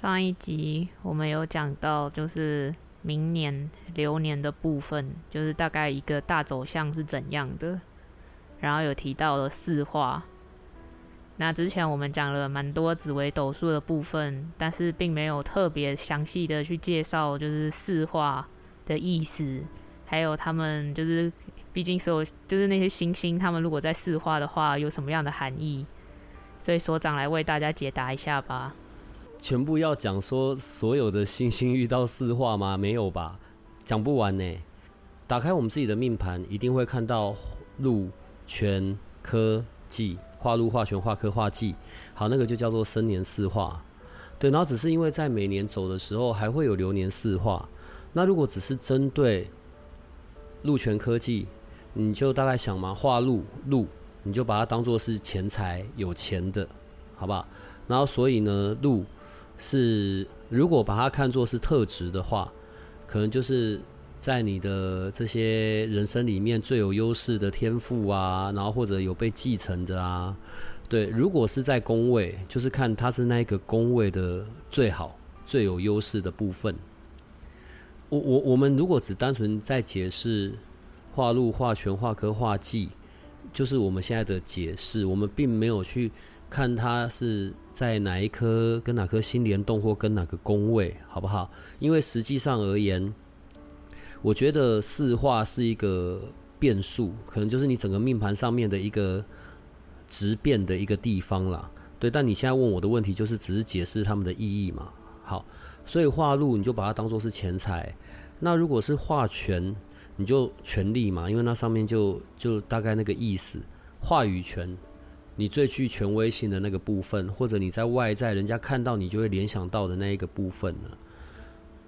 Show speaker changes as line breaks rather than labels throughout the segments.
上一集我们有讲到，就是明年流年的部分，就是大概一个大走向是怎样的，然后有提到了四化。那之前我们讲了蛮多紫微斗数的部分，但是并没有特别详细的去介绍，就是四化的意思，还有他们就是，毕竟所有就是那些星星，他们如果在四化的话，有什么样的含义？所以所长来为大家解答一下吧。
全部要讲说所有的星星遇到四化吗？没有吧，讲不完呢。打开我们自己的命盘，一定会看到禄、权、科、技，化禄、化权、化科、化忌。好，那个就叫做生年四化。对，然后只是因为在每年走的时候还会有流年四化。那如果只是针对禄、权、科技，你就大概想嘛，化禄禄，你就把它当做是钱财有钱的，好不好？然后所以呢，禄。是，如果把它看作是特质的话，可能就是在你的这些人生里面最有优势的天赋啊，然后或者有被继承的啊，对。如果是在宫位，就是看它是那个宫位的最好、最有优势的部分。我我我们如果只单纯在解释画禄、画权、画科、画技，就是我们现在的解释，我们并没有去。看它是在哪一颗跟哪颗星联动，或跟哪个宫位，好不好？因为实际上而言，我觉得四化是一个变数，可能就是你整个命盘上面的一个直变的一个地方啦。对，但你现在问我的问题，就是只是解释他们的意义嘛。好，所以化禄你就把它当做是钱财，那如果是化权，你就权力嘛，因为那上面就就大概那个意思，话语权。你最具权威性的那个部分，或者你在外在人家看到你就会联想到的那一个部分呢？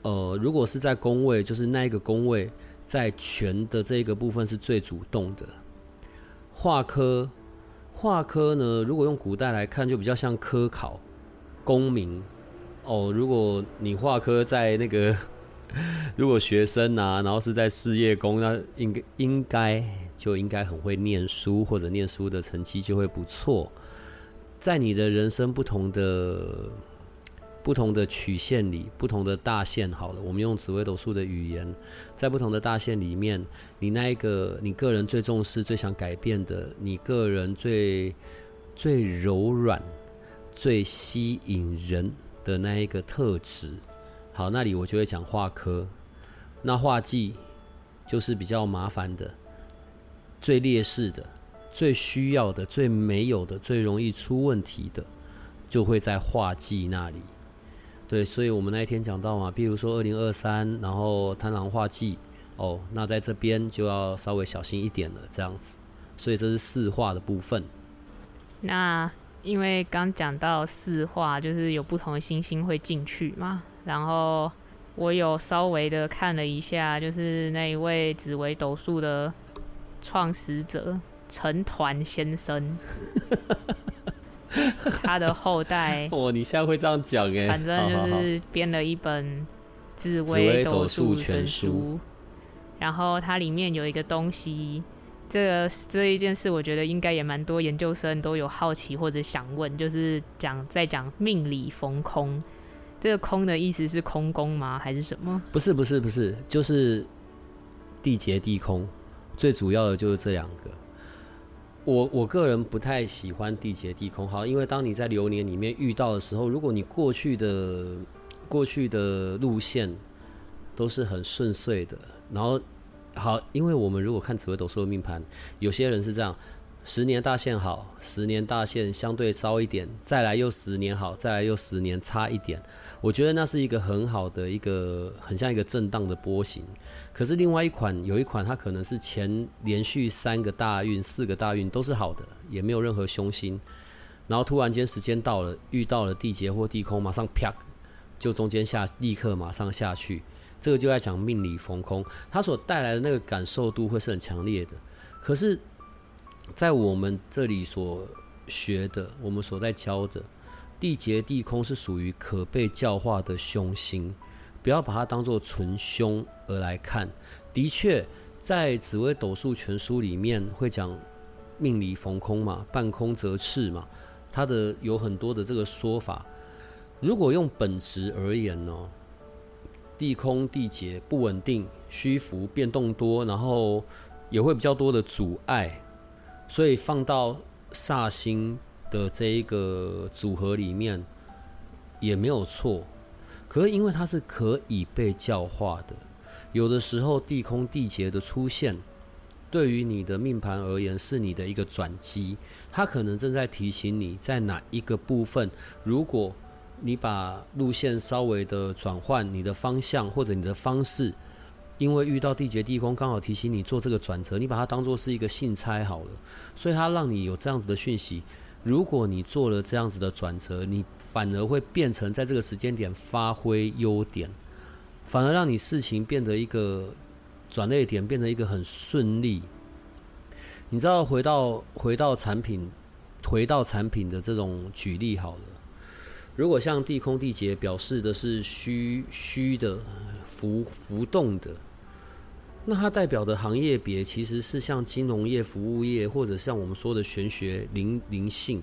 呃，如果是在宫位，就是那一个宫位在权的这一个部分是最主动的。化科，化科呢，如果用古代来看，就比较像科考、功名。哦，如果你化科在那个，如果学生啊，然后是在事业工，那应该应该。就应该很会念书，或者念书的成绩就会不错。在你的人生不同的不同的曲线里，不同的大线，好了，我们用紫微斗数的语言，在不同的大线里面，你那一个你个人最重视、最想改变的，你个人最最柔软、最吸引人的那一个特质，好，那里我就会讲画科。那画技就是比较麻烦的。最劣势的、最需要的、最没有的、最容易出问题的，就会在画技那里。对，所以我们那一天讲到嘛，譬如说二零二三，然后贪狼画技，哦，那在这边就要稍微小心一点了，这样子。所以这是四画的部分。
那因为刚讲到四画，就是有不同的星星会进去嘛，然后我有稍微的看了一下，就是那一位紫薇斗数的。创始者陈团先生，他的后代。
哦，你现在会这样讲哎？
反正就是编了一本《紫薇斗数全书》，然后它里面有一个东西，这个这一件事，我觉得应该也蛮多研究生都有好奇或者想问，就是讲在讲命理逢空，这个空的意思是空宫吗？还是什么？
不是，不是，不是，就是地劫地空。最主要的就是这两个，我我个人不太喜欢地劫地空，好，因为当你在流年里面遇到的时候，如果你过去的过去的路线都是很顺遂的，然后好，因为我们如果看紫微斗数的命盘，有些人是这样。十年大限好，十年大限相对糟一点，再来又十年好，再来又十年差一点。我觉得那是一个很好的一个，很像一个震荡的波形。可是另外一款，有一款它可能是前连续三个大运、四个大运都是好的，也没有任何凶星。然后突然间时间到了，遇到了地劫或地空，马上啪，就中间下立刻马上下去。这个就在讲命里逢空，它所带来的那个感受度会是很强烈的。可是，在我们这里所学的，我们所在教的地劫地空是属于可被教化的凶星，不要把它当做纯凶而来看。的确，在紫微斗数全书里面会讲命里逢空嘛，半空则赤嘛。它的有很多的这个说法，如果用本质而言呢，地空地劫不稳定、虚浮、变动多，然后也会比较多的阻碍，所以放到煞星的这一个组合里面也没有错。可是因为它是可以被教化的，有的时候地空地劫的出现。对于你的命盘而言，是你的一个转机，它可能正在提醒你在哪一个部分。如果你把路线稍微的转换，你的方向或者你的方式，因为遇到地劫地空，刚好提醒你做这个转折，你把它当做是一个信差好了，所以它让你有这样子的讯息。如果你做了这样子的转折，你反而会变成在这个时间点发挥优点，反而让你事情变得一个。转捩点变成一个很顺利，你知道，回到回到产品，回到产品的这种举例好了。如果像地空地劫表示的是虚虚的浮浮动的，那它代表的行业别其实是像金融业、服务业，或者像我们说的玄学、灵灵性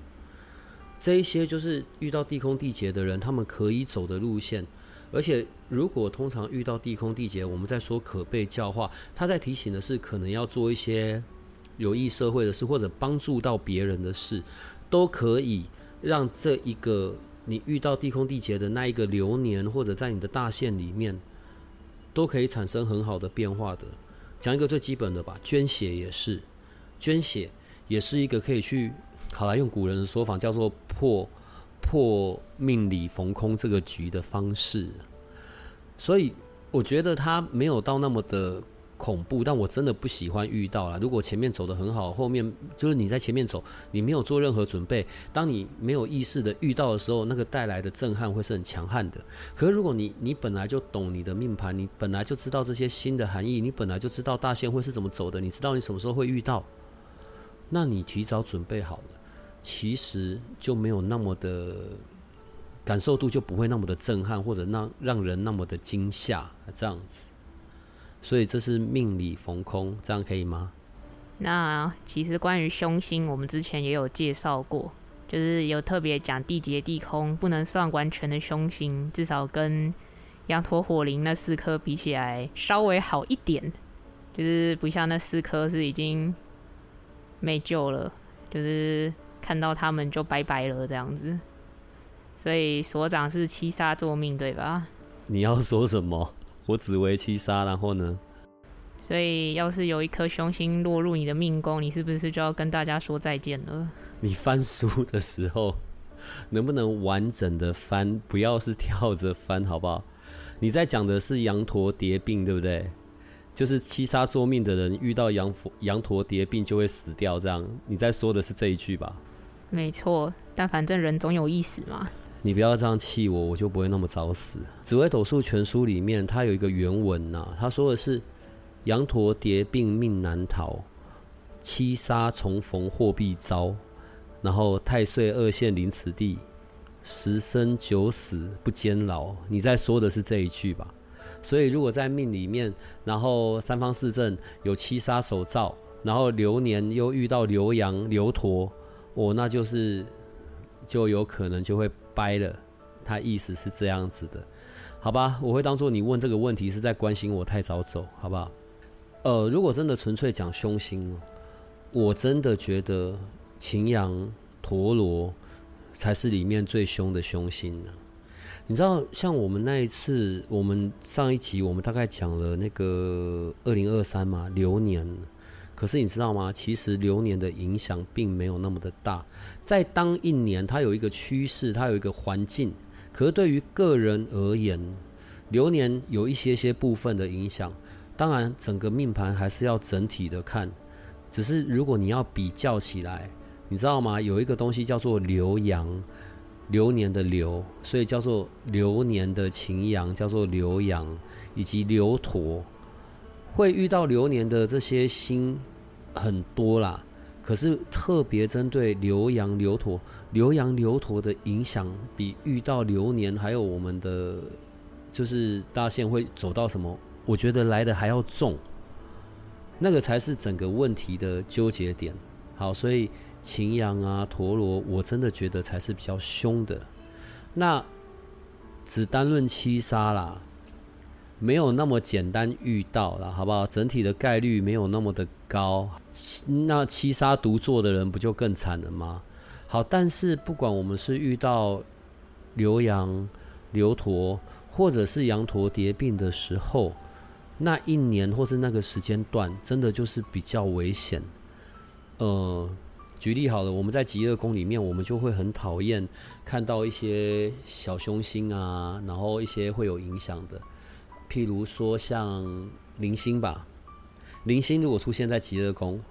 这一些，就是遇到地空地劫的人，他们可以走的路线。而且，如果通常遇到地空地劫，我们在说可被教化，他在提醒的是，可能要做一些有益社会的事，或者帮助到别人的事，都可以让这一个你遇到地空地劫的那一个流年，或者在你的大限里面，都可以产生很好的变化的。讲一个最基本的吧，捐血也是，捐血也是一个可以去，好来用古人的说法叫做破。破命里逢空这个局的方式，所以我觉得他没有到那么的恐怖，但我真的不喜欢遇到了。如果前面走的很好，后面就是你在前面走，你没有做任何准备，当你没有意识的遇到的时候，那个带来的震撼会是很强悍的。可是如果你你本来就懂你的命盘，你本来就知道这些新的含义，你本来就知道大线会是怎么走的，你知道你什么时候会遇到，那你提早准备好了。其实就没有那么的感受度，就不会那么的震撼，或者让让人那么的惊吓这样子。所以这是命里逢空，这样可以吗？
那其实关于凶星，我们之前也有介绍过，就是有特别讲地劫地空不能算完全的凶星，至少跟羊驼火灵那四颗比起来稍微好一点，就是不像那四颗是已经没救了，就是。看到他们就拜拜了，这样子。所以所长是七杀作命，对吧？
你要说什么？我只为七杀，然后呢？
所以要是有一颗凶星落入你的命宫，你是不是就要跟大家说再见了？
你翻书的时候，能不能完整的翻？不要是跳着翻，好不好？你在讲的是羊驼叠病，对不对？就是七杀作命的人遇到羊羊驼叠病就会死掉，这样你在说的是这一句吧？
没错，但反正人总有一死嘛。
你不要这样气我，我就不会那么早死。紫微斗数全书里面，它有一个原文呐，他说的是：羊驼叠病命难逃，七杀重逢祸必遭，然后太岁二线临此地，十生九死不坚牢。你在说的是这一句吧？所以，如果在命里面，然后三方四正有七杀守照，然后流年又遇到流羊、流驼，哦，那就是就有可能就会掰了。他意思是这样子的，好吧？我会当做你问这个问题是在关心我太早走，好不好？呃，如果真的纯粹讲凶星哦，我真的觉得擎羊、陀螺才是里面最凶的凶星呢。你知道，像我们那一次，我们上一集我们大概讲了那个二零二三嘛流年，可是你知道吗？其实流年的影响并没有那么的大，在当一年它有一个趋势，它有一个环境，可是对于个人而言，流年有一些些部分的影响。当然，整个命盘还是要整体的看，只是如果你要比较起来，你知道吗？有一个东西叫做流阳，流年的流，所以叫做流年的晴阳，叫做流阳，以及流陀，会遇到流年的这些星很多啦。可是特别针对流羊流陀，流羊流陀的影响比遇到流年还有我们的就是大线会走到什么，我觉得来的还要重，那个才是整个问题的纠结点。好，所以擎羊啊陀螺，我真的觉得才是比较凶的。那只单论七杀啦。没有那么简单遇到了，好不好？整体的概率没有那么的高，那七杀独坐的人不就更惨了吗？好，但是不管我们是遇到牛羊、流驼，或者是羊驼叠病的时候，那一年或是那个时间段，真的就是比较危险。呃，举例好了，我们在极恶宫里面，我们就会很讨厌看到一些小凶星啊，然后一些会有影响的。譬如说像零星吧，零星如果出现在极恶宫，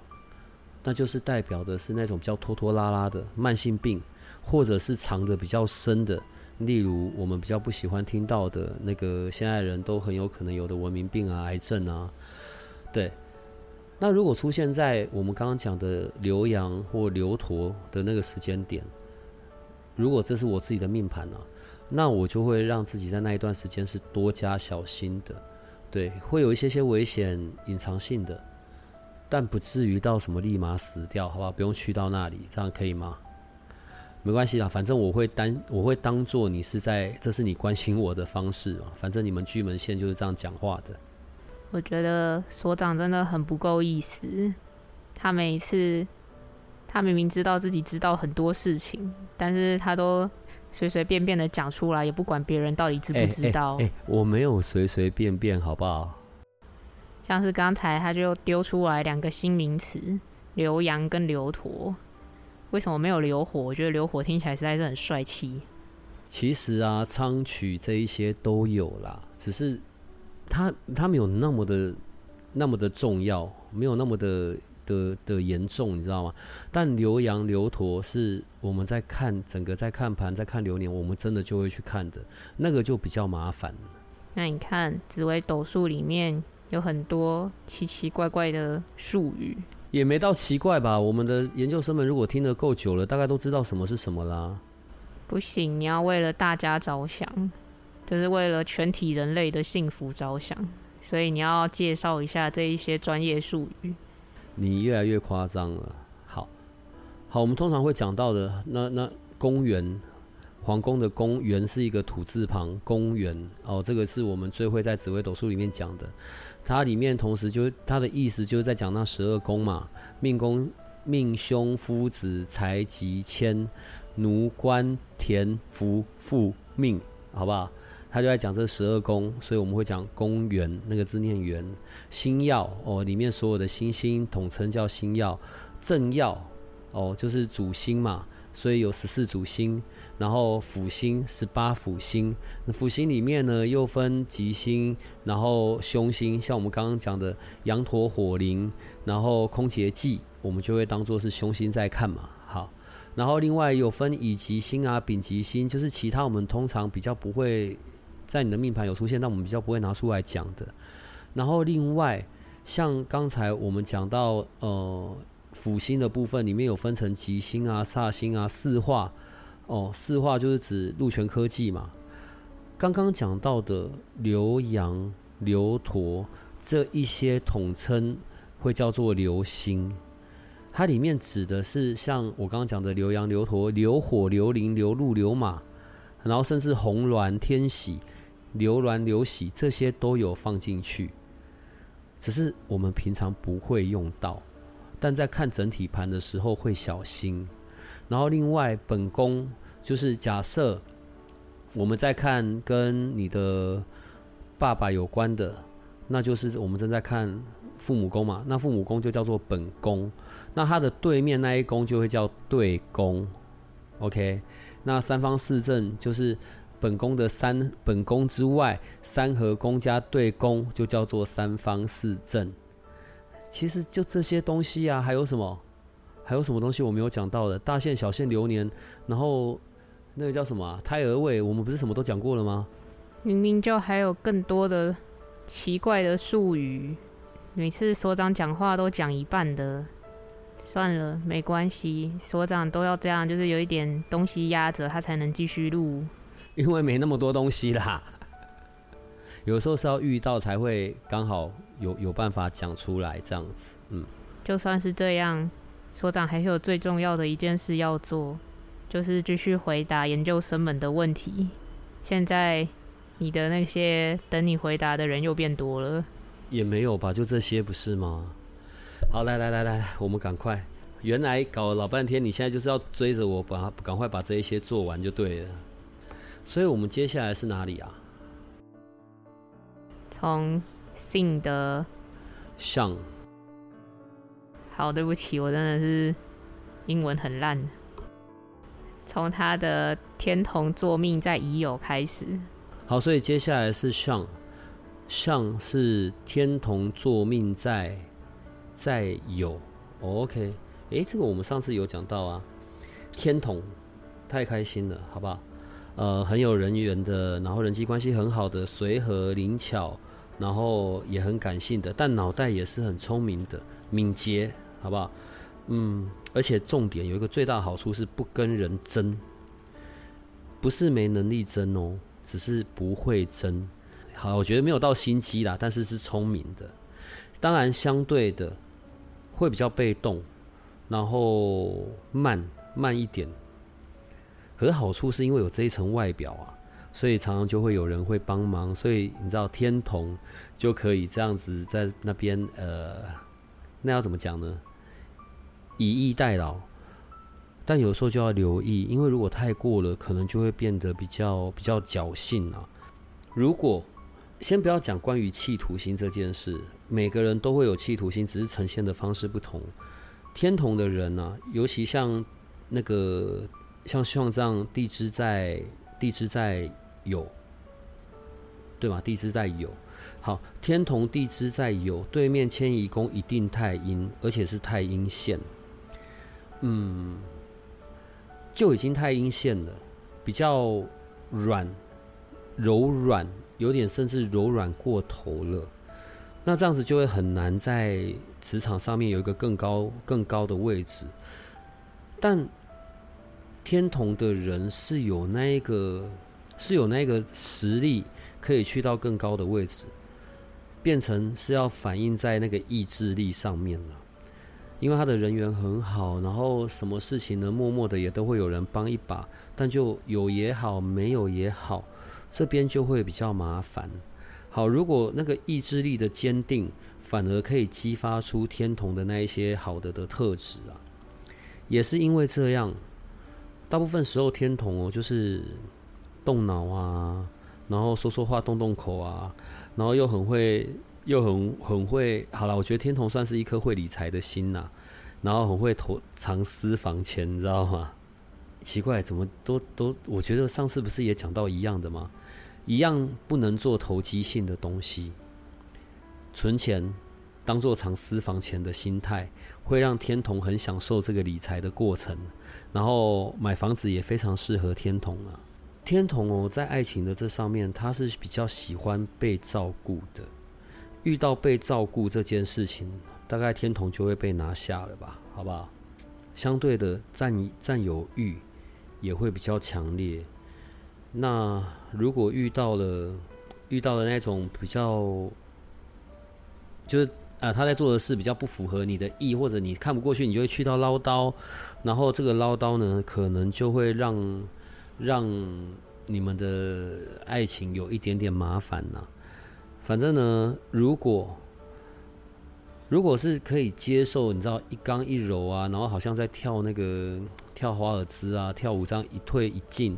那就是代表的是那种比较拖拖拉拉的慢性病，或者是藏的比较深的，例如我们比较不喜欢听到的那个现在人都很有可能有的文明病啊、癌症啊，对。那如果出现在我们刚刚讲的流阳或流陀的那个时间点，如果这是我自己的命盘啊。那我就会让自己在那一段时间是多加小心的，对，会有一些些危险隐藏性的，但不至于到什么立马死掉，好不好？不用去到那里，这样可以吗？没关系啦，反正我会当我会当做你是在，这是你关心我的方式嘛。反正你们巨门线就是这样讲话的。
我觉得所长真的很不够意思，他每一次，他明明知道自己知道很多事情，但是他都。随随便便的讲出来，也不管别人到底知不知道。
哎，我没有随随便便，好不好？
像是刚才他就丢出来两个新名词“流阳”跟“流驼”，为什么没有“流火”？我觉得“流火”听起来实在是很帅气。
其实啊，仓曲这一些都有啦，只是他他没有那么的那么的重要，没有那么的。的的严重，你知道吗？但牛羊牛驼是我们在看整个在看盘，在看流年，我们真的就会去看的，那个就比较麻烦
那你看紫微斗数里面有很多奇奇怪怪的术语，
也没到奇怪吧？我们的研究生们如果听得够久了，大概都知道什么是什么啦。
不行，你要为了大家着想，就是为了全体人类的幸福着想，所以你要介绍一下这一些专业术语。
你越来越夸张了。好，好，我们通常会讲到的，那那公园，皇宫的公园是一个土字旁，公园哦，这个是我们最会在紫微斗数里面讲的。它里面同时就它的意思就是在讲那十二宫嘛，命宫、命凶、夫子、财吉、迁、奴、官、田、福、富、命，好不好？他就在讲这十二宫，所以我们会讲宫元那个字念元，星耀哦，里面所有的星星统称叫星耀，正耀哦就是主星嘛，所以有十四主星，然后辅星十八辅星，辅星里面呢又分吉星，然后凶星，像我们刚刚讲的羊驼火灵，然后空劫忌，我们就会当做是凶星在看嘛，好，然后另外有分乙吉星啊、丙吉星，就是其他我们通常比较不会。在你的命盘有出现，但我们比较不会拿出来讲的。然后另外，像刚才我们讲到，呃，辅星的部分里面有分成吉星啊、煞星啊、四化。哦，四化就是指禄权科技嘛。刚刚讲到的流阳、流陀这一些统称会叫做流星，它里面指的是像我刚刚讲的流阳、流陀、流火、流灵、流禄、流马，然后甚至红鸾、天喜。流鸾流喜这些都有放进去，只是我们平常不会用到，但在看整体盘的时候会小心。然后另外本宫就是假设我们在看跟你的爸爸有关的，那就是我们正在看父母宫嘛，那父母宫就叫做本宫，那它的对面那一宫就会叫对宫。OK，那三方四正就是。本宫的三本宫之外，三合宫加对宫就叫做三方四正。其实就这些东西啊，还有什么？还有什么东西我没有讲到的？大限、小限、流年，然后那个叫什么？胎儿位，我们不是什么都讲过了吗？
明明就还有更多的奇怪的术语，每次所长讲话都讲一半的。算了，没关系，所长都要这样，就是有一点东西压着他才能继续录。
因为没那么多东西啦，有时候是要遇到才会刚好有有办法讲出来这样子。嗯，
就算是这样，所长还是有最重要的一件事要做，就是继续回答研究生们的问题。现在你的那些等你回答的人又变多了，
也没有吧？就这些不是吗？好，来来来来，我们赶快。原来搞了老半天，你现在就是要追着我把赶快把这一些做完就对了。所以我们接下来是哪里啊？
从性的
上。
好，对不起，我真的是英文很烂。从他的天同作命在已有开始。
好，所以接下来是上，上是天同作命在在有。OK，诶，这个我们上次有讲到啊。天同太开心了，好不好？呃，很有人缘的，然后人际关系很好的，随和灵巧，然后也很感性的，但脑袋也是很聪明的，敏捷，好不好？嗯，而且重点有一个最大好处是不跟人争，不是没能力争哦，只是不会争。好，我觉得没有到心机啦，但是是聪明的。当然，相对的会比较被动，然后慢慢一点。可是好处是因为有这一层外表啊，所以常常就会有人会帮忙，所以你知道天同就可以这样子在那边呃，那要怎么讲呢？以逸待劳，但有时候就要留意，因为如果太过了，可能就会变得比较比较侥幸啊。如果先不要讲关于企图心这件事，每个人都会有企图心，只是呈现的方式不同。天同的人呢，尤其像那个。像像这样，地支在地支在酉，对吗？地支在酉，好，天同地支在酉，对面迁移宫一定太阴，而且是太阴线，嗯，就已经太阴线了，比较软柔软，有点甚至柔软过头了。那这样子就会很难在职场上面有一个更高更高的位置，但。天同的人是有那一个，是有那个实力，可以去到更高的位置，变成是要反映在那个意志力上面了。因为他的人缘很好，然后什么事情呢，默默的也都会有人帮一把，但就有也好，没有也好，这边就会比较麻烦。好，如果那个意志力的坚定，反而可以激发出天同的那一些好的的特质啊，也是因为这样。大部分时候天童哦，就是动脑啊，然后说说话动动口啊，然后又很会，又很很会。好了，我觉得天童算是一颗会理财的心呐，然后很会投藏私房钱，你知道吗？奇怪，怎么都都？我觉得上次不是也讲到一样的吗？一样不能做投机性的东西，存钱当做藏私房钱的心态，会让天童很享受这个理财的过程。然后买房子也非常适合天同啊，天同哦，在爱情的这上面，他是比较喜欢被照顾的。遇到被照顾这件事情，大概天同就会被拿下了吧，好不好？相对的占占有欲也会比较强烈。那如果遇到了遇到了那种比较，就是。啊，他在做的事比较不符合你的意，或者你看不过去，你就会去到唠叨，然后这个唠叨呢，可能就会让让你们的爱情有一点点麻烦呐。反正呢，如果如果是可以接受，你知道一刚一柔啊，然后好像在跳那个跳华尔兹啊，跳舞这样一退一进，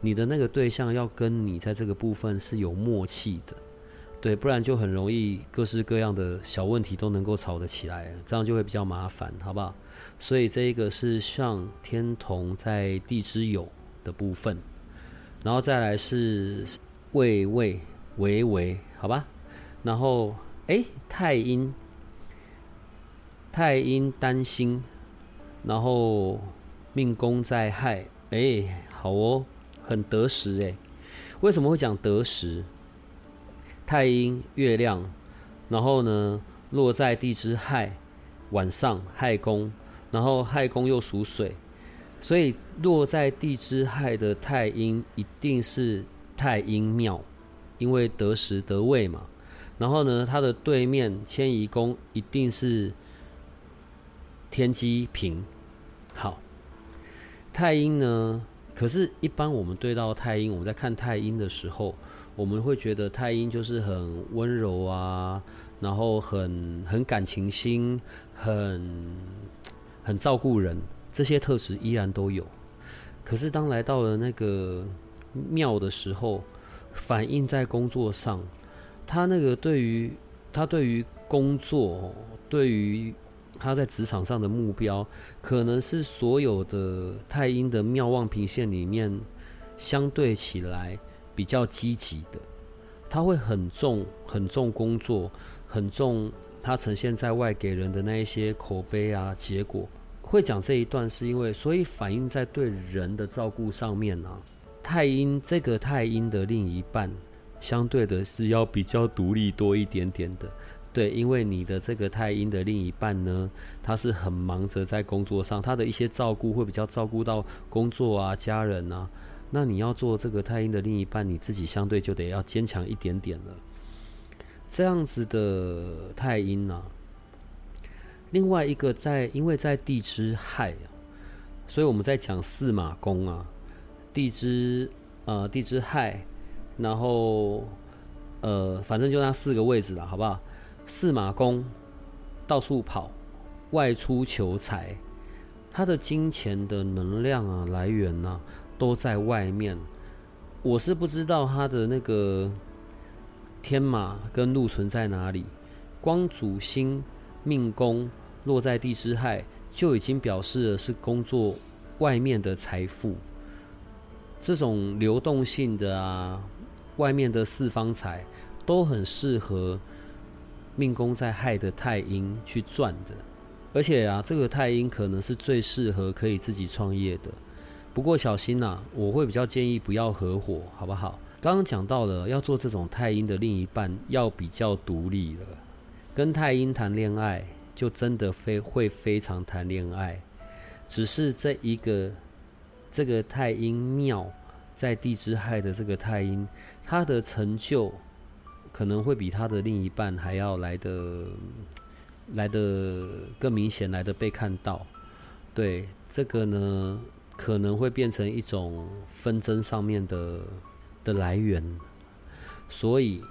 你的那个对象要跟你在这个部分是有默契的。对，不然就很容易各式各样的小问题都能够吵得起来，这样就会比较麻烦，好不好？所以这一个是像天同在地支酉的部分，然后再来是未未为为，好吧？然后哎，太阴太阴担心然后命宫在亥，哎，好哦，很得时哎。为什么会讲得时？太阴、月亮，然后呢落在地支亥，晚上亥宫，然后亥宫又属水，所以落在地支亥的太阴一定是太阴庙，因为得时得位嘛。然后呢，它的对面迁移宫一定是天机平。好，太阴呢？可是，一般我们对到太阴，我们在看太阴的时候，我们会觉得太阴就是很温柔啊，然后很很感情心，很很照顾人，这些特质依然都有。可是，当来到了那个庙的时候，反映在工作上。他那个对于他对于工作，对于他在职场上的目标，可能是所有的太阴的妙望平线里面相对起来比较积极的。他会很重很重工作，很重他呈现在外给人的那一些口碑啊结果。会讲这一段是因为，所以反映在对人的照顾上面呢。太阴这个太阴的另一半。相对的是要比较独立多一点点的，对，因为你的这个太阴的另一半呢，他是很忙着在工作上，他的一些照顾会比较照顾到工作啊、家人啊。那你要做这个太阴的另一半，你自己相对就得要坚强一点点了。这样子的太阴呢，另外一个在，因为在地支亥，所以我们在讲四马宫啊，地支呃地支亥。然后，呃，反正就那四个位置了，好不好？四马宫，到处跑，外出求财，他的金钱的能量啊来源呢都在外面。我是不知道他的那个天马跟禄存在哪里。光主星命宫落在地支亥，就已经表示了是工作外面的财富，这种流动性的啊。外面的四方财都很适合命宫在亥的太阴去赚的，而且啊，这个太阴可能是最适合可以自己创业的。不过小心呐，我会比较建议不要合伙，好不好？刚刚讲到了，要做这种太阴的另一半要比较独立了。跟太阴谈恋爱，就真的非会非常谈恋爱，只是这一个这个太阴庙。在地支亥的这个太阴，他的成就可能会比他的另一半还要来的来的更明显，来的被看到。对这个呢，可能会变成一种纷争上面的的来源。所以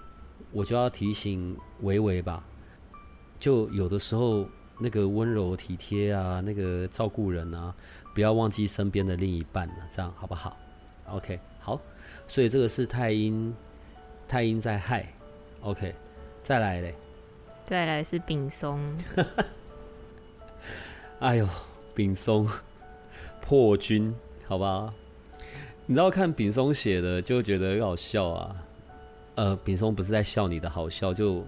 我就要提醒维维吧，就有的时候那个温柔体贴啊，那个照顾人啊，不要忘记身边的另一半了，这样好不好？OK，好，所以这个是太阴，太阴在害，OK，再来嘞，
再来是丙松，
哎呦，丙松破军，好吧，你知道看丙松写的就觉得很好笑啊，呃，丙松不是在笑你的好笑，就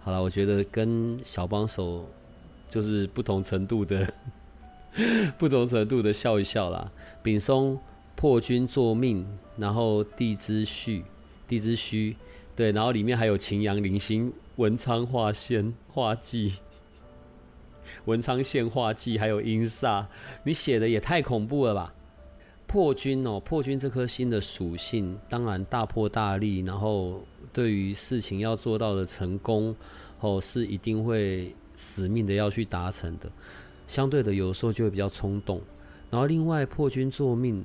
好了，我觉得跟小帮手就是不同程度的，不同程度的笑一笑啦，丙松。破军作命，然后地支戌，地支戌，对，然后里面还有擎羊、零星、文昌化仙、化忌，文昌献化忌，还有阴煞，你写的也太恐怖了吧！破军哦，破军这颗星的属性，当然大破大立，然后对于事情要做到的成功，哦，是一定会死命的要去达成的。相对的，有时候就会比较冲动。然后另外破军作命。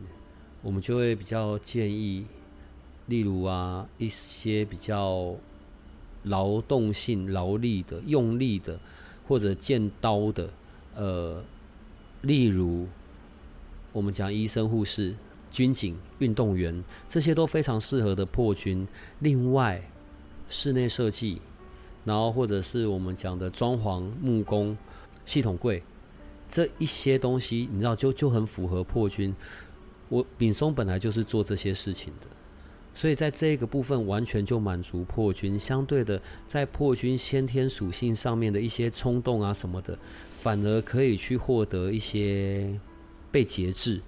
我们就会比较建议，例如啊，一些比较劳动性、劳力的、用力的，或者见刀的，呃，例如我们讲医生、护士、军警、运动员，这些都非常适合的破军。另外，室内设计，然后或者是我们讲的装潢、木工、系统柜，这一些东西，你知道，就就很符合破军。我丙松本来就是做这些事情的，所以在这个部分完全就满足破军。相对的，在破军先天属性上面的一些冲动啊什么的，反而可以去获得一些被节制。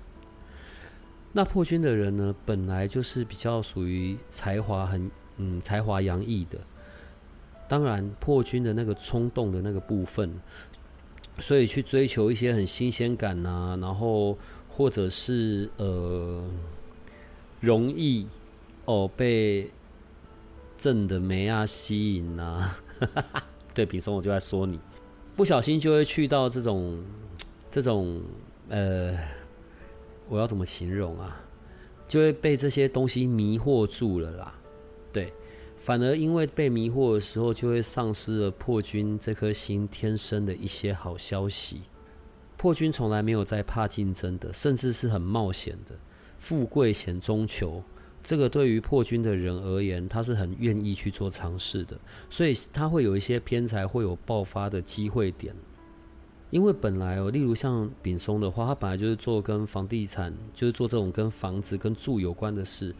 那破军的人呢，本来就是比较属于才华很嗯才华洋溢的。当然，破军的那个冲动的那个部分，所以去追求一些很新鲜感呐，然后或者是呃容易哦被正的梅啊吸引呐。对，比松我就在说你，不小心就会去到这种这种呃，我要怎么形容啊？就会被这些东西迷惑住了啦，对。反而因为被迷惑的时候，就会丧失了破军这颗心天生的一些好消息。破军从来没有在怕竞争的，甚至是很冒险的。富贵险中求，这个对于破军的人而言，他是很愿意去做尝试的。所以他会有一些偏财，会有爆发的机会点。因为本来哦，例如像丙松的话，他本来就是做跟房地产，就是做这种跟房子、跟住有关的事，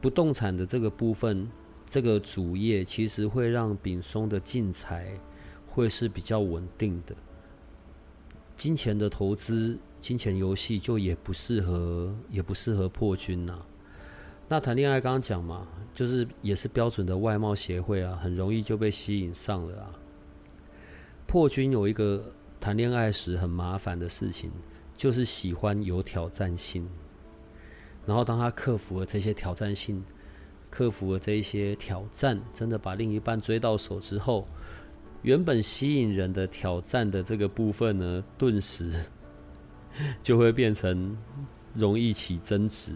不动产的这个部分。这个主业其实会让丙松的进财会是比较稳定的，金钱的投资、金钱游戏就也不适合，也不适合破军呐。那谈恋爱刚刚讲嘛，就是也是标准的外貌协会啊，很容易就被吸引上了啊。破军有一个谈恋爱时很麻烦的事情，就是喜欢有挑战性，然后当他克服了这些挑战性。克服了这一些挑战，真的把另一半追到手之后，原本吸引人的挑战的这个部分呢，顿时 就会变成容易起争执。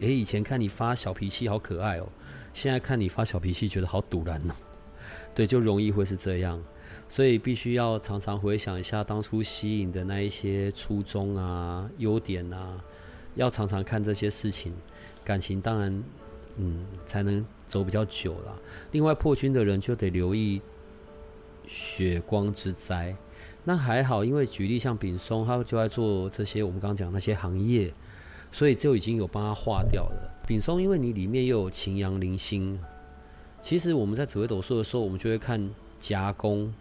诶，以前看你发小脾气好可爱哦，现在看你发小脾气觉得好堵然呢。对，就容易会是这样，所以必须要常常回想一下当初吸引的那一些初衷啊、优点啊，要常常看这些事情，感情当然。嗯，才能走比较久了。另外，破军的人就得留意血光之灾。那还好，因为举例像丙松，他就在做这些我们刚刚讲那些行业，所以就已经有帮他化掉了。丙松，因为你里面又有擎羊零星，其实我们在紫微斗数的时候，我们就会看夹攻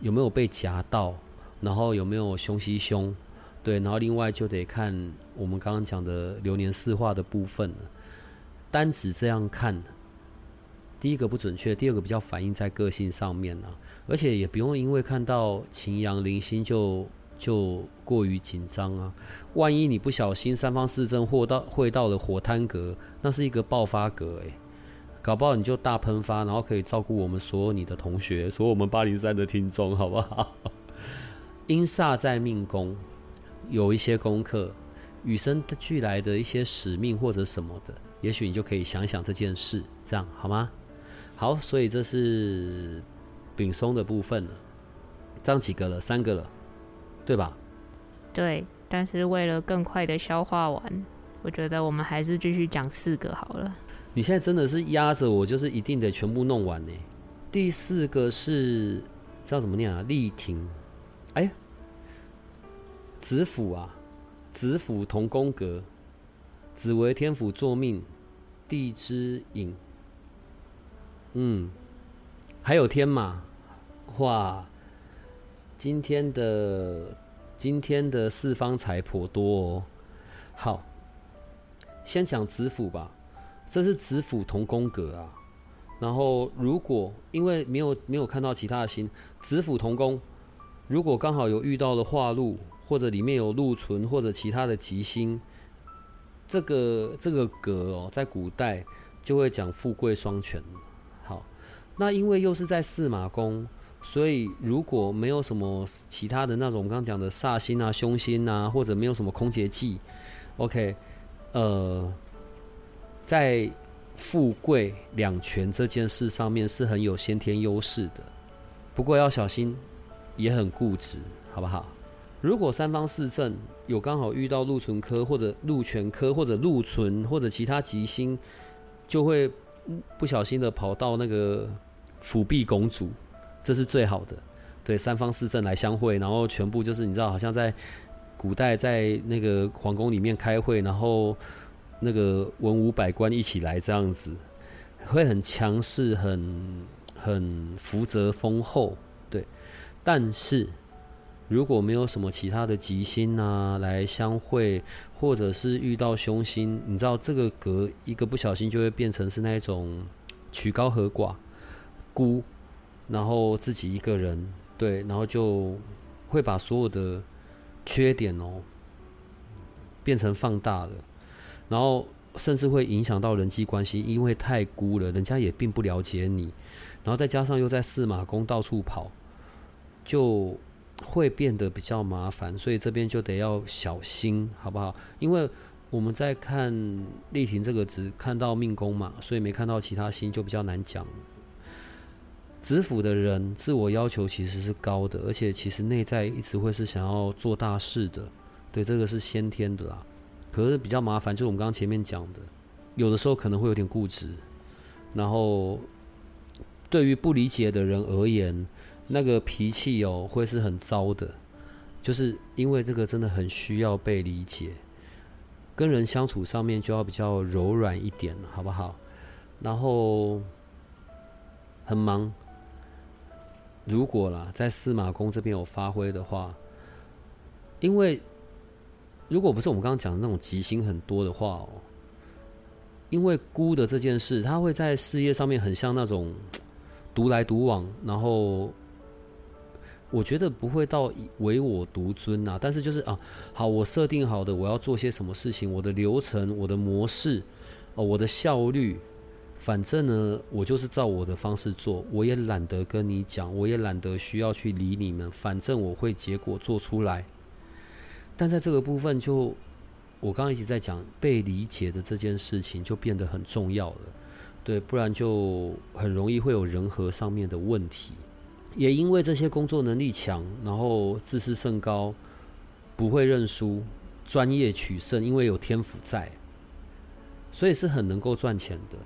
有没有被夹到，然后有没有凶西凶，对，然后另外就得看我们刚刚讲的流年四化的部分了。单只这样看，第一个不准确，第二个比较反映在个性上面啊，而且也不用因为看到擎羊零星就就过于紧张啊。万一你不小心三方四正或到会到了火滩格，那是一个爆发格诶，搞不好你就大喷发，然后可以照顾我们所有你的同学，所有我们八零三的听众，好不好？因煞在命宫，有一些功课，与生俱来的一些使命或者什么的。也许你就可以想想这件事，这样好吗？好，所以这是丙松的部分了，这样几个了，三个了，对吧？
对，但是为了更快的消化完，我觉得我们还是继续讲四个好了。
你现在真的是压着我，就是一定得全部弄完呢。第四个是知道怎么念啊？力挺，哎，子府啊，子府同宫格。子为天府作命，地之引。嗯，还有天马，哇！今天的今天的四方财颇多哦。好，先讲子府吧，这是子府同宫格啊。然后如果因为没有没有看到其他的星，子府同宫，如果刚好有遇到了化禄，或者里面有禄存或者其他的吉星。这个这个格哦，在古代就会讲富贵双全。好，那因为又是在四马宫，所以如果没有什么其他的那种我们刚刚讲的煞星啊、凶星啊，或者没有什么空劫忌，OK，呃，在富贵两全这件事上面是很有先天优势的。不过要小心，也很固执，好不好？如果三方四正有刚好遇到禄存科或者禄全科或者禄存或者其他吉星，就会不小心的跑到那个辅弼公主，这是最好的。对，三方四正来相会，然后全部就是你知道，好像在古代在那个皇宫里面开会，然后那个文武百官一起来这样子，会很强势，很很福泽丰厚，对。但是如果没有什么其他的吉星啊来相会，或者是遇到凶星，你知道这个格一个不小心就会变成是那种曲高和寡、孤，然后自己一个人，对，然后就会把所有的缺点哦变成放大了。然后甚至会影响到人际关系，因为太孤了，人家也并不了解你。然后再加上又在四马宫到处跑，就会变得比较麻烦。所以这边就得要小心，好不好？因为我们在看丽婷这个只看到命宫嘛，所以没看到其他星，就比较难讲。子府的人自我要求其实是高的，而且其实内在一直会是想要做大事的。对，这个是先天的啦。可是比较麻烦，就是我们刚刚前面讲的，有的时候可能会有点固执，然后对于不理解的人而言，那个脾气哦会是很糟的，就是因为这个真的很需要被理解，跟人相处上面就要比较柔软一点，好不好？然后很忙，如果啦在司马公这边有发挥的话，因为。如果不是我们刚刚讲的那种吉星很多的话哦，因为孤的这件事，他会在事业上面很像那种独来独往，然后我觉得不会到唯我独尊呐。但是就是啊，好，我设定好的我要做些什么事情，我的流程、我的模式、哦，我的效率，反正呢，我就是照我的方式做，我也懒得跟你讲，我也懒得需要去理你们，反正我会结果做出来。但在这个部分，就我刚刚一直在讲被理解的这件事情，就变得很重要了，对，不然就很容易会有人和上面的问题。也因为这些工作能力强，然后自视甚高，不会认输，专业取胜，因为有天赋在，所以是很能够赚钱的。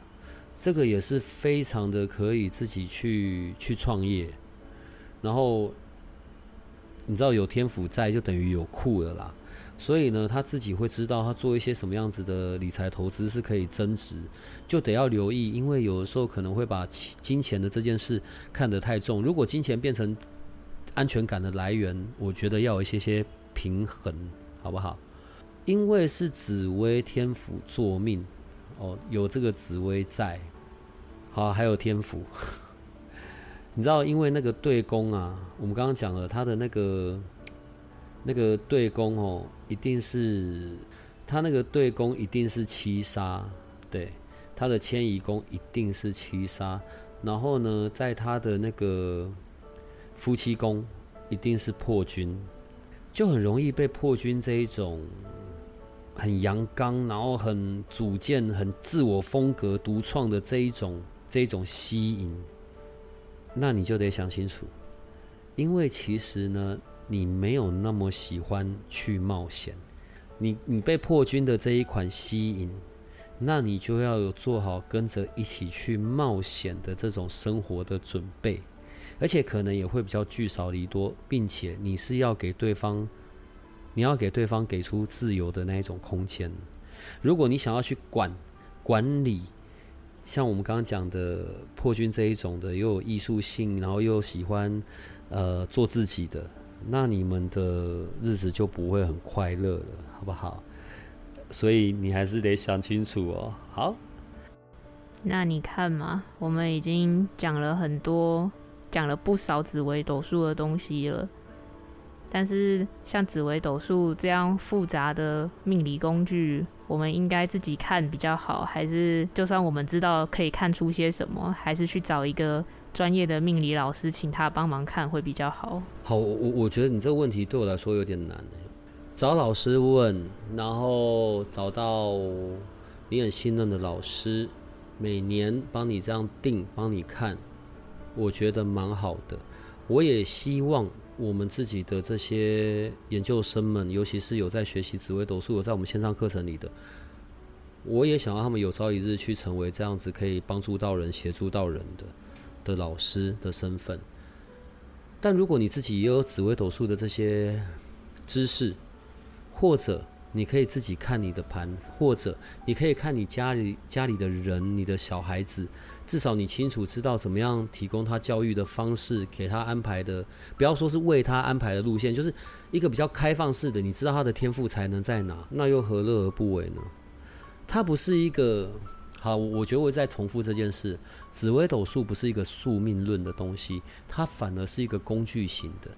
这个也是非常的可以自己去去创业，然后。你知道有天赋在，就等于有库了啦。所以呢，他自己会知道他做一些什么样子的理财投资是可以增值，就得要留意，因为有的时候可能会把金钱的这件事看得太重。如果金钱变成安全感的来源，我觉得要有一些些平衡，好不好？因为是紫薇天府作命哦，有这个紫薇在，好，还有天府。你知道，因为那个对宫啊，我们刚刚讲了，他的那个那个对宫哦，一定是他那个对宫一定是七杀，对，他的迁移宫一定是七杀，然后呢，在他的那个夫妻宫一定是破军，就很容易被破军这一种很阳刚，然后很主见、很自我风格独创的这一种这种吸引。那你就得想清楚，因为其实呢，你没有那么喜欢去冒险，你你被破军的这一款吸引，那你就要有做好跟着一起去冒险的这种生活的准备，而且可能也会比较聚少离多，并且你是要给对方，你要给对方给出自由的那一种空间，如果你想要去管管理。像我们刚刚讲的破军这一种的，又有艺术性，然后又喜欢呃做自己的，那你们的日子就不会很快乐了，好不好？所以你还是得想清楚哦。好，
那你看嘛，我们已经讲了很多，讲了不少紫微斗数的东西了。但是像紫微斗数这样复杂的命理工具，我们应该自己看比较好，还是就算我们知道可以看出些什么，还是去找一个专业的命理老师，请他帮忙看会比较好？
好，我我觉得你这个问题对我来说有点难找老师问，然后找到你很信任的老师，每年帮你这样定，帮你看，我觉得蛮好的。我也希望。我们自己的这些研究生们，尤其是有在学习紫微斗数、有在我们线上课程里的，我也想要他们有朝一日去成为这样子可以帮助到人、协助到人的的老师的身份。但如果你自己也有紫微斗数的这些知识，或者你可以自己看你的盘，或者你可以看你家里家里的人，你的小孩子，至少你清楚知道怎么样提供他教育的方式，给他安排的，不要说是为他安排的路线，就是一个比较开放式的，你知道他的天赋才能在哪，那又何乐而不为呢？他不是一个好，我觉得我在重复这件事。紫微斗数不是一个宿命论的东西，它反而是一个工具型的。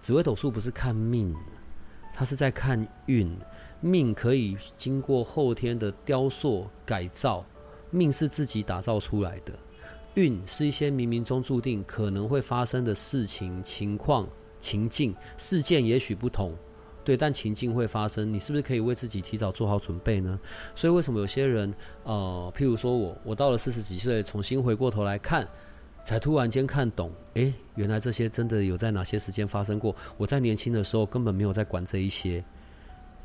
紫微斗数不是看命，它是在看运。命可以经过后天的雕塑改造，命是自己打造出来的。运是一些冥冥中注定可能会发生的事情、情况、情境、事件，也许不同。对，但情境会发生，你是不是可以为自己提早做好准备呢？所以为什么有些人，呃，譬如说我，我到了四十几岁，重新回过头来看，才突然间看懂，诶，原来这些真的有在哪些时间发生过？我在年轻的时候根本没有在管这一些，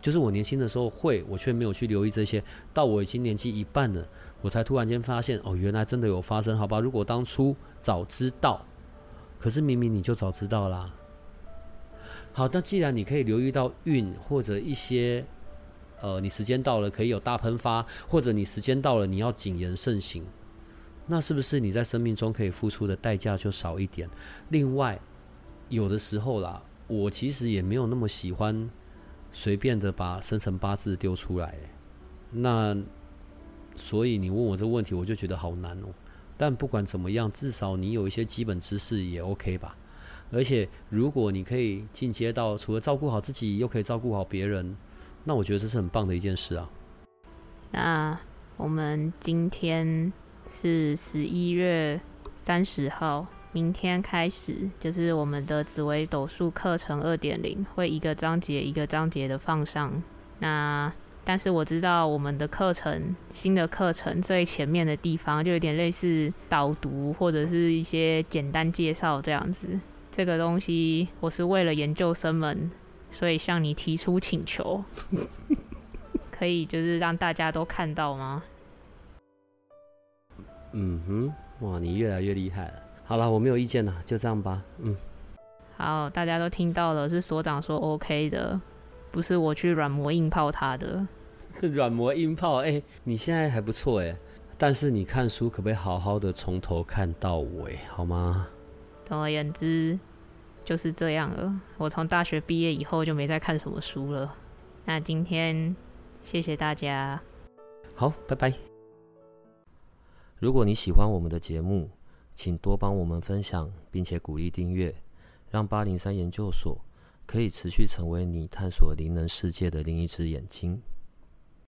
就是我年轻的时候会，我却没有去留意这些，到我已经年纪一半了，我才突然间发现，哦，原来真的有发生，好吧？如果当初早知道，可是明明你就早知道啦。好，那既然你可以留意到运或者一些，呃，你时间到了可以有大喷发，或者你时间到了你要谨言慎行，那是不是你在生命中可以付出的代价就少一点？另外，有的时候啦，我其实也没有那么喜欢随便的把生辰八字丢出来，那所以你问我这个问题，我就觉得好难哦。但不管怎么样，至少你有一些基本知识也 OK 吧。而且，如果你可以进阶到除了照顾好自己，又可以照顾好别人，那我觉得这是很棒的一件事啊。
那我们今天是十一月三十号，明天开始就是我们的紫微斗数课程二点零，会一个章节一个章节的放上。那但是我知道我们的课程新的课程最前面的地方就有点类似导读或者是一些简单介绍这样子。这个东西我是为了研究生们，所以向你提出请求，可以就是让大家都看到吗？
嗯哼，哇，你越来越厉害了。好了，我没有意见了，就这样吧。嗯，
好，大家都听到了，是所长说 OK 的，不是我去软磨硬泡他的。
软磨硬泡，哎，你现在还不错哎，但是你看书可不可以好好的从头看到尾，好吗？
总而言之，就是这样了。我从大学毕业以后就没再看什么书了。那今天谢谢大家，
好，拜拜。如果你喜欢我们的节目，请多帮我们分享，并且鼓励订阅，让八零三研究所可以持续成为你探索灵能世界的另一只眼睛。